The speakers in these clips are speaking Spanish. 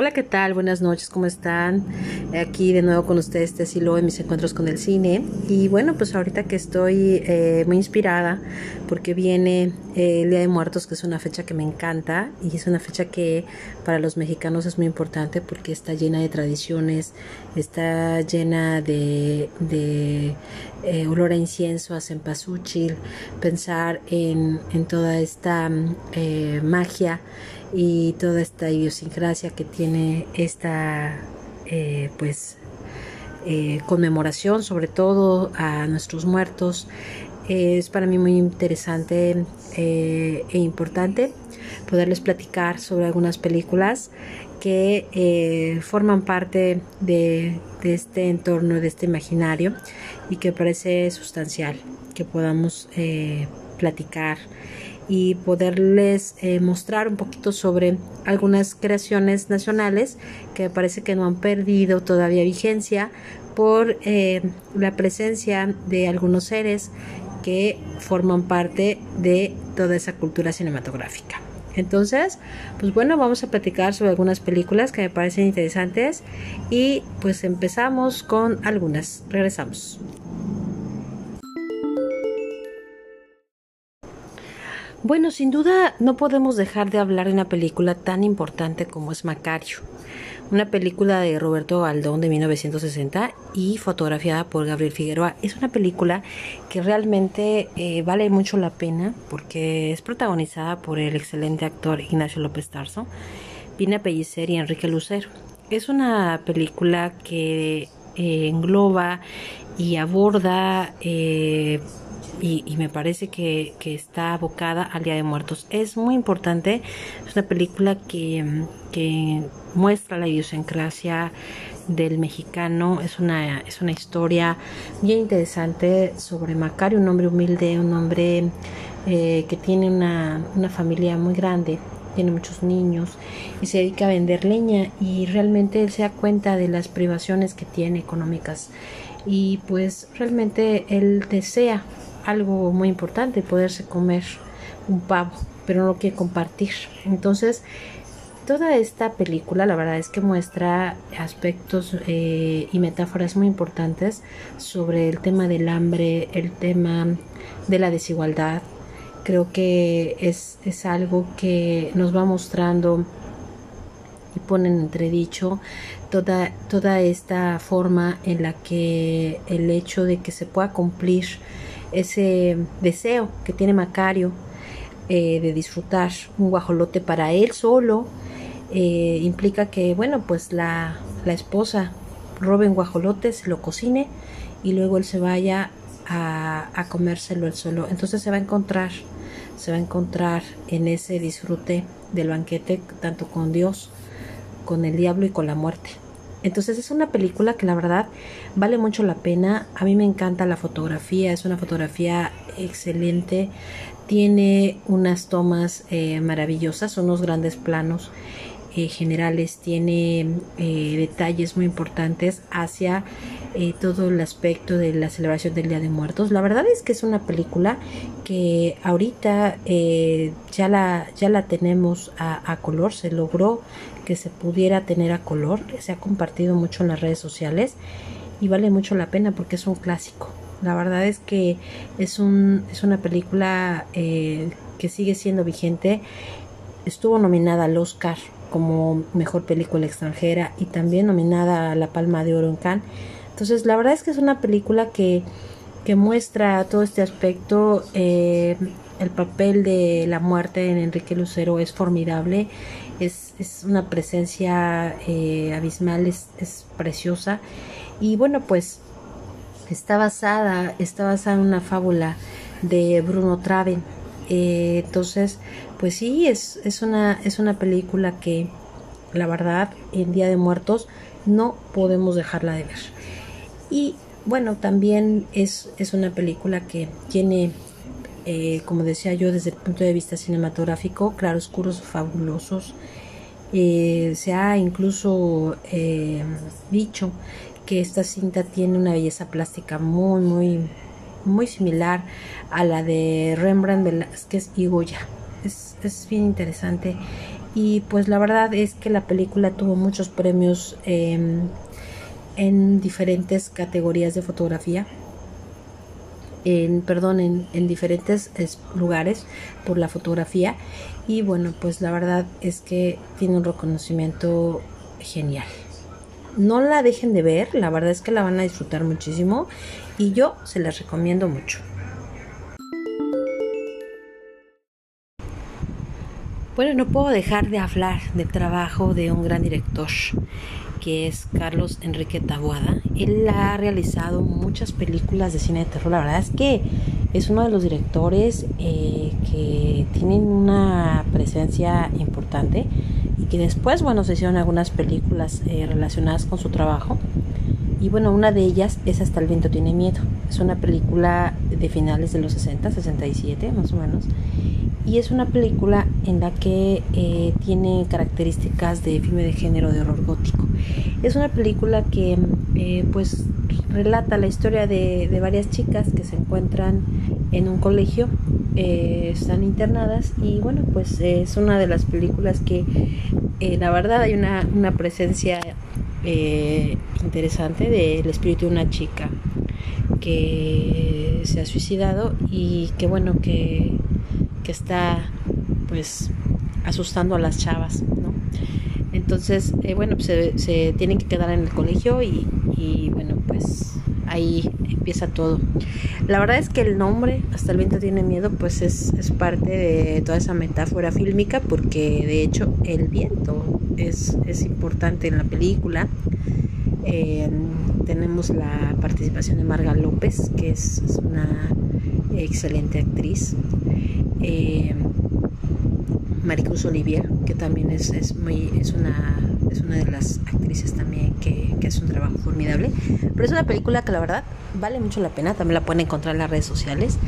Hola, ¿qué tal? Buenas noches, ¿cómo están? Aquí de nuevo con ustedes, Tessilo, en mis encuentros con el cine. Y bueno, pues ahorita que estoy eh, muy inspirada porque viene eh, el Día de Muertos, que es una fecha que me encanta y es una fecha que para los mexicanos es muy importante porque está llena de tradiciones, está llena de, de eh, olor a incienso, a cempasúchil, pensar en, en toda esta magia y toda esta idiosincrasia que tiene esta eh, pues eh, conmemoración sobre todo a nuestros muertos es para mí muy interesante eh, e importante poderles platicar sobre algunas películas que forman parte de, de, este entorno, de este imaginario y que parece sustancial que podamos platicar y poderles eh, mostrar un poquito sobre algunas creaciones nacionales que parece que no han perdido todavía vigencia por eh, la presencia de algunos seres que forman parte de toda esa cultura cinematográfica. Entonces, pues bueno, vamos a platicar sobre algunas películas que me parecen interesantes y pues empezamos con algunas. Regresamos. Bueno, sin duda no podemos dejar de hablar de una película tan importante como es Macario, una película de Roberto Aldón de 1960 y fotografiada por Gabriel Figueroa. Es una película que realmente eh, vale mucho la pena porque es protagonizada por el excelente actor Ignacio López Tarso, Pina Pellicer y Enrique Lucero. Es una película que eh, engloba y aborda eh, y, me parece que, está abocada al Día de Muertos. Es muy importante, es una película que, que muestra la idiosincrasia del mexicano, es una, es una historia bien interesante sobre Macario, un hombre humilde, un hombre eh, que tiene una, una familia muy grande, tiene muchos niños y se dedica a vender leña y realmente él se da cuenta de las privaciones que tiene económicas y pues realmente él desea algo muy importante, poderse comer un pavo, pero no lo quiere compartir. Entonces, toda esta película, la verdad es que muestra aspectos eh, y metáforas muy importantes sobre el tema del hambre, el tema de la desigualdad. Creo que es, es algo que nos va mostrando y pone en entredicho toda, toda esta forma en la que el hecho de que se pueda cumplir ese deseo que tiene Macario eh, de disfrutar un guajolote para él solo eh, implica que bueno pues la, la esposa robe un guajolote, se lo cocine y luego él se vaya a, a comérselo él solo. Entonces se va a encontrar, se va a encontrar en ese disfrute del banquete tanto con Dios, con el diablo y con la muerte. Entonces es una película que la verdad vale mucho la pena. A mí me encanta la fotografía, es una fotografía excelente. Tiene unas tomas eh, maravillosas, unos grandes planos eh, generales, tiene eh, detalles muy importantes hacia todo el aspecto de la celebración del Día de Muertos. La verdad es que es una película que ahorita ya, la, ya la tenemos a color, se logró que se pudiera tener a color. Se ha compartido mucho en las redes sociales y vale mucho la pena porque es un clásico. La verdad es que es, un, es una película eh, que sigue siendo vigente. Estuvo nominada al Oscar como mejor película extranjera y también nominada a la Palma de Oro en Cannes. Entonces, la verdad es que es una película que, que muestra todo este aspecto. Eh, el papel de la muerte en Enrique Lucero es formidable es, una presencia eh, abismal, es, preciosa. Y bueno, pues está basada, está basada en una fábula de Bruno Traven. Eh, entonces, pues sí, es, es, una, es una película que la verdad en Día de Muertos no podemos dejarla de ver. Y bueno, también es, es una película que tiene, eh, como decía yo, desde el punto de vista cinematográfico, claroscuros fabulosos. Eh, se ha incluso eh, dicho que esta cinta tiene una belleza plástica muy, muy, muy similar a la de Rembrandt Velázquez y Goya. Es, es bien interesante y pues la verdad es que la película tuvo muchos premios em, en diferentes categorías de fotografía en perdón en, en diferentes lugares por la fotografía. Y bueno pues la verdad es que tiene un reconocimiento genial. No la dejen de ver la verdad es que la van a disfrutar muchísimo y yo se las recomiendo mucho Bueno, no puedo dejar de hablar del trabajo de un gran director que es Carlos Enrique Tabuada. Él ha realizado muchas películas de cine de terror. La verdad es que es uno de los directores eh, que tienen una presencia importante y que después, bueno, se hicieron algunas películas eh, relacionadas con su trabajo. Y bueno, una de ellas es Hasta el viento tiene miedo. Es una película de finales de los 60, 67 más o menos y es una película en la que eh, tiene características de filme de género de horror gótico. Es una película que eh, pues relata la historia de, varias chicas que se encuentran en un colegio, eh, están internadas y bueno pues es una de las películas que la verdad hay una, una presencia interesante del espíritu de una chica que se ha suicidado y que bueno que que está pues asustando a las chavas, ¿no? Entonces, eh, bueno, pues, se, tienen que quedar en el colegio y, y, bueno, pues ahí empieza todo. La verdad es que el nombre, Hasta el viento tiene miedo, pues es, es parte de toda esa metáfora fílmica porque de hecho el viento es, es importante en la película. tenemos la participación de Marga López, que es una excelente actriz eh, Maricruz Olivier, que también es, es, muy, es, una, es una de las actrices también que, que hace un trabajo formidable. Pero es una película que la verdad vale mucho la pena, también la pueden encontrar en las redes sociales.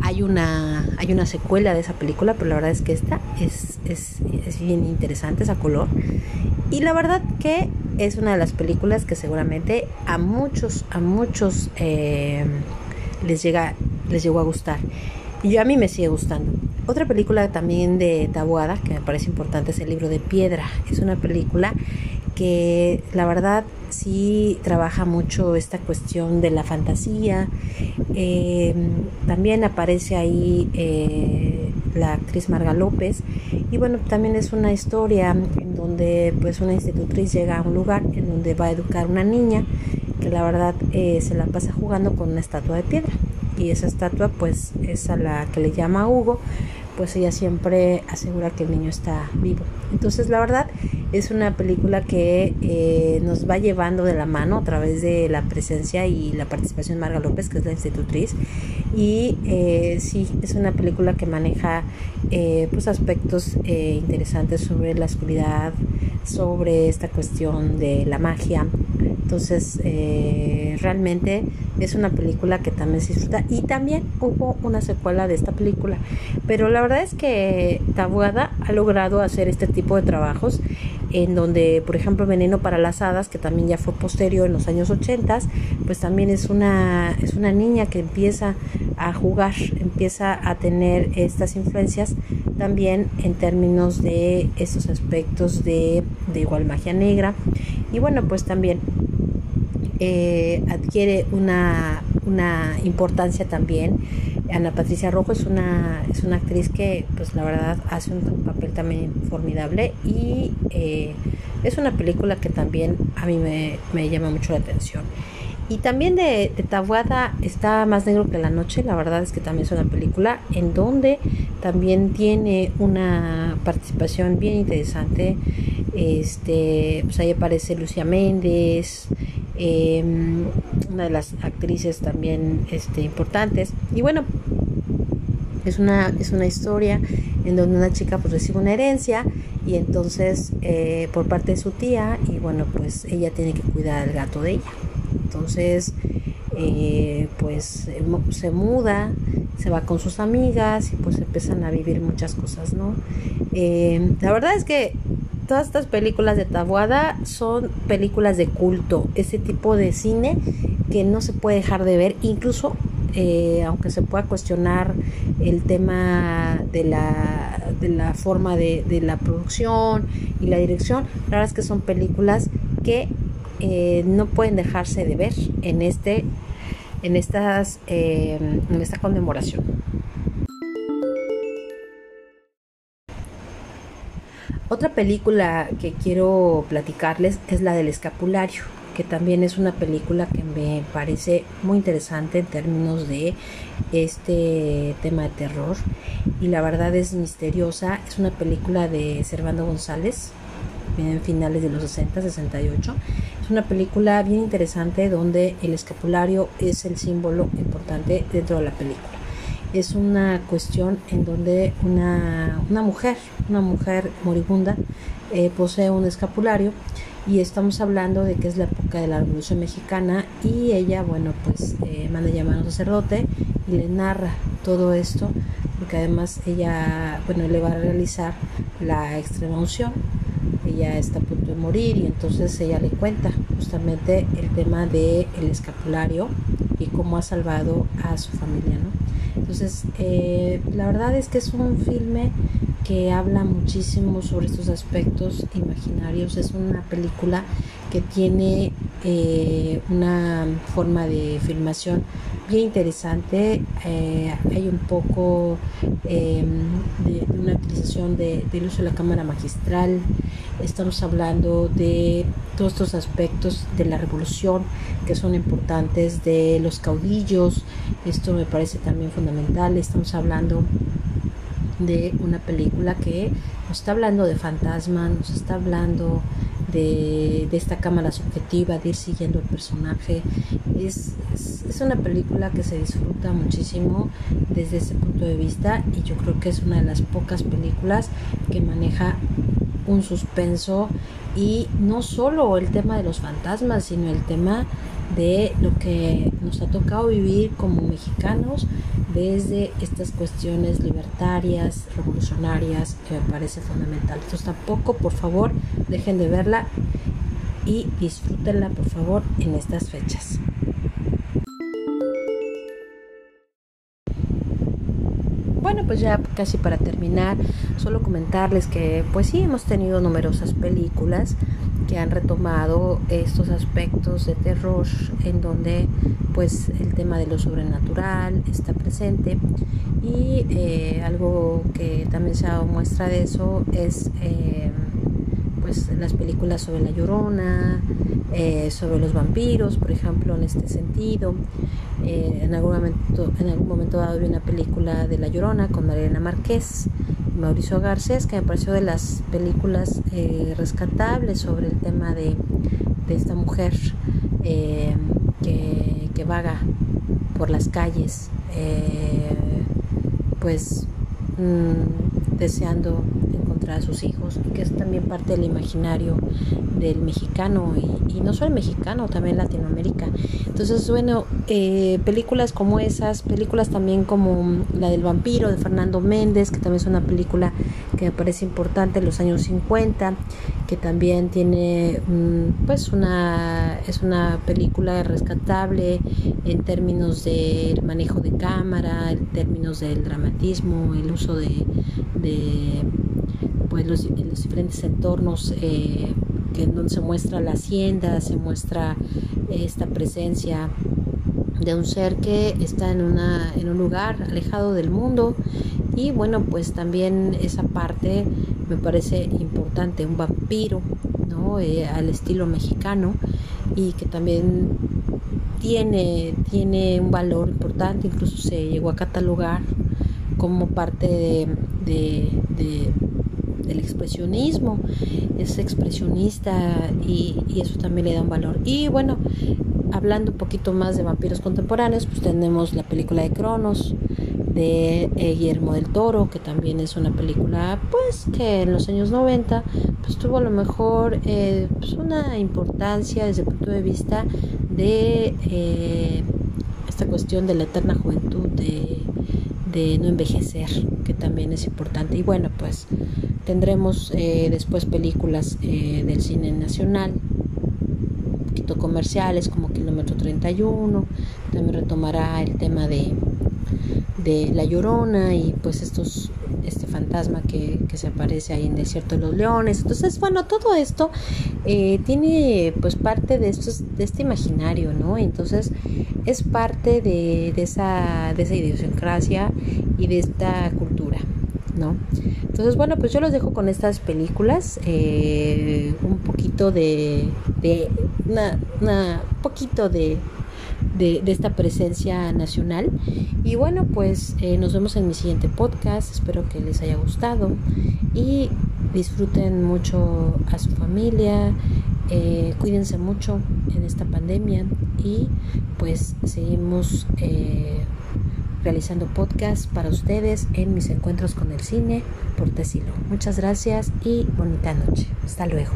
Hay una, hay una secuela de esa película, pero la verdad es que esta es, es, es bien interesante, esa color. Y la verdad que es una de las películas que seguramente a muchos, a muchos eh, les, llega, les llegó a gustar. Y a mí me sigue gustando. Otra película también de Tabuada que me parece importante es El libro de piedra. Es una película que la verdad sí trabaja mucho esta cuestión de la fantasía. Eh, también aparece ahí eh, la actriz Marga López. Y bueno, también es una historia en donde pues una institutriz llega a un lugar en donde va a educar una niña que la verdad eh, se la pasa jugando con una estatua de piedra y esa estatua pues es a la que le llama Hugo, pues ella siempre asegura que el niño está vivo. Entonces la verdad es una película que eh, nos va llevando de la mano a través de la presencia y la participación de Marga López, que es la institutriz. Y eh, sí, es una película que maneja eh, pues aspectos interesantes sobre la oscuridad, sobre esta cuestión de la magia. Entonces, realmente es una película que también se disfruta. Y también hubo una secuela de esta película. Pero la verdad es que Tabuada ha logrado hacer este tipo de trabajos en donde, por ejemplo, Veneno para las Hadas, que también ya fue posterior en los años 80, pues también es una, es una niña que empieza a jugar, empieza a tener estas influencias también en términos de estos aspectos de igual magia negra. Y bueno, pues también eh, adquiere una, una importancia también Ana Patricia Rojo es una, es una actriz que, pues la verdad, hace un papel también formidable y eh, es una película que también a mí me, llama mucho la atención. Y también de, de, Tabuada está Más Negro que la Noche, la verdad es que también es una película en donde también tiene una participación bien interesante. Este, pues ahí aparece Lucia Méndez, Em, una de las actrices también este, importantes. Y bueno, es una, es una historia en donde una chica pues recibe una herencia y entonces eh, por parte de su tía y bueno pues ella tiene que cuidar al gato de ella. Entonces eh, pues se muda, se va con sus amigas y pues empiezan a vivir muchas cosas, ¿no? Eh, la verdad es que todas estas películas de Tabuada son películas de culto, ese tipo de cine que no se puede dejar de ver, incluso eh, aunque se pueda cuestionar el tema de la, de la forma de, de, la producción y la dirección, la verdad es que son películas que eh, no pueden dejarse de ver en este en estas eh, en esta conmemoración. Otra película que quiero platicarles es la del escapulario que también es una película que me parece muy interesante en términos de este tema de terror y la verdad es misteriosa. Es una película de Servando González, en finales de los 60, 68. Es una película bien interesante donde el escapulario es el símbolo importante dentro de la película. Es una cuestión en donde una, una mujer, una mujer moribunda, eh, posee un escapulario y estamos hablando de que es la época de la Revolución Mexicana y ella, bueno, pues eh, manda llamar a un sacerdote y le narra todo esto, porque además ella, bueno, le va a realizar la extrema unción, ella está a punto de morir y entonces ella le cuenta justamente el tema del el escapulario y cómo ha salvado a su familia, ¿no? Entonces, eh, la verdad es que es un filme que habla muchísimo sobre estos aspectos imaginarios. Es una película que tiene eh, una forma de filmación bien interesante. Eh, hay un poco em, de, una utilización de, del uso de la cámara magistral. Estamos hablando de todos estos aspectos de la revolución que son importantes, de los caudillos. Esto me parece también fundamental. Estamos hablando de una película que nos está hablando de fantasmas, nos está hablando de, esta cámara subjetiva, de ir siguiendo el personaje. Es, es, una película que se disfruta muchísimo desde ese punto de vista y yo creo que es una de las pocas películas que maneja un suspenso y no solo el tema de los fantasmas, sino el tema de lo que nos ha tocado vivir como mexicanos desde estas cuestiones libertarias, revolucionarias, que me parece fundamental. Entonces tampoco, por favor, dejen de verla y disfrútenla, por favor, en estas fechas. Bueno, pues ya casi para terminar, solo comentarles que pues sí hemos tenido numerosas películas que han retomado estos aspectos de terror en donde pues el tema de lo sobrenatural está presente y eh, algo que también se ha muestra de eso es eh, pues las películas sobre la llorona eh, sobre los vampiros por ejemplo en este sentido. En algún momento en algún momento dado vi una película de la llorona con Mariana Márquez Mauricio Garcés, que me pareció de las películas eh, rescatables sobre el tema de, esta mujer eh, que, vaga por las calles, eh, pues mm, deseando encontrar a sus hijos, y que es también parte del imaginario del mexicano y, no solo el mexicano, también Latinoamérica. Entonces, bueno, eh, películas como esas, películas también como la del vampiro de Fernando Méndez, que también es una película que me parece importante en los años 50, que también tiene pues una es una película rescatable en términos del manejo de cámara, en términos del dramatismo, el uso de, pues los, los diferentes entornos eh, en donde se muestra la hacienda, se muestra esta presencia de un ser que está en, una, en un lugar alejado del mundo y bueno pues también esa parte me parece importante un vampiro ¿no? Eh, al estilo mexicano y que también tiene, tiene un valor importante incluso se llegó a catalogar como parte de del expresionismo, es expresionista y, eso también le da un valor. Y bueno, hablando un poquito más de vampiros contemporáneos, pues tenemos la película de Cronos de eh, Guillermo del Toro, que también es una película pues que en los años 90 pues tuvo a lo mejor eh, pues, una importancia desde el punto de vista de eh, esta cuestión de la eterna juventud, de, no envejecer, también es importante. Y bueno, pues Tendremos eh, después películas eh, del cine nacional poquito comerciales como Kilómetro 31, también retomará el tema de, de La Llorona y pues estos este fantasma que, se aparece ahí en el desierto de los leones. Entonces, bueno, todo esto eh, tiene pues parte de, estos, de este imaginario, ¿no? Entonces, es parte de, de, esa, de esa idiosincrasia y de esta cultura, ¿no? Entonces, bueno, pues yo los dejo con estas películas, eh, un poquito de, de poquito de de, esta presencia nacional. Y bueno, pues eh, nos vemos en mi siguiente podcast. Espero que les haya gustado y disfruten mucho a su familia. Eh, cuídense mucho en esta pandemia y pues seguimos realizando podcasts para ustedes en mis encuentros con el cine por Tesilo. Muchas gracias y bonita noche. Hasta luego.